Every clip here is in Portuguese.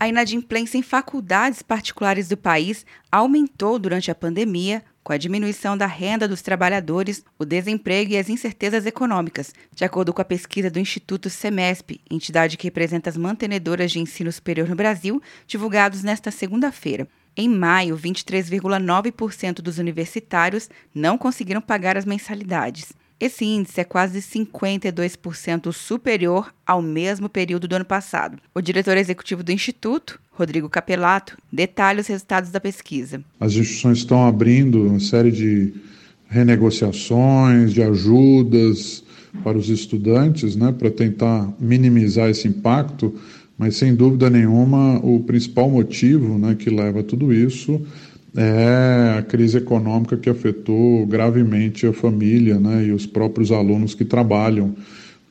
A inadimplência em faculdades particulares do país aumentou durante a pandemia, com a diminuição da renda dos trabalhadores, o desemprego e as incertezas econômicas, de acordo com a pesquisa do Instituto Semesp, entidade que representa as mantenedoras de ensino superior no Brasil, divulgados nesta segunda-feira. Em maio, 23,9% dos universitários não conseguiram pagar as mensalidades. Esse índice é quase 52% superior ao mesmo período do ano passado. O diretor executivo do Instituto, Rodrigo Capelato, detalha os resultados da pesquisa. As instituições estão abrindo uma série de renegociações, de ajudas para os estudantes, né, para tentar minimizar esse impacto, mas sem dúvida nenhuma o principal motivo né, que leva a tudo isso é a crise econômica que afetou gravemente a família né, e os próprios alunos que trabalham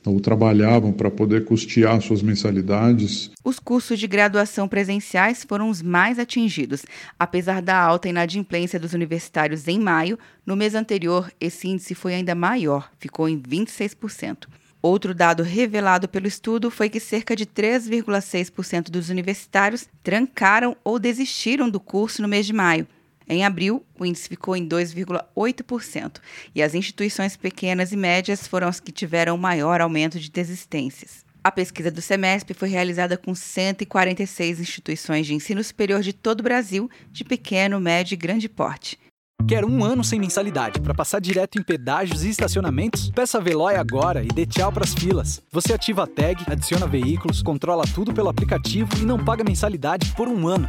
ou trabalhavam para poder custear suas mensalidades. Os cursos de graduação presenciais foram os mais atingidos. Apesar da alta inadimplência dos universitários em maio, no mês anterior esse índice foi ainda maior, ficou em 26%. Outro dado revelado pelo estudo foi que cerca de 3,6% dos universitários trancaram ou desistiram do curso no mês de maio. Em abril, o índice ficou em 2,8%, e as instituições pequenas e médias foram as que tiveram o maior aumento de desistências. A pesquisa do Semesp foi realizada com 146 instituições de ensino superior de todo o Brasil, de pequeno, médio e grande porte. Quer um ano sem mensalidade para passar direto em pedágios e estacionamentos? Peça a Veloy agora e dê tchau para as filas. Você ativa a tag, adiciona veículos, controla tudo pelo aplicativo e não paga mensalidade por um ano.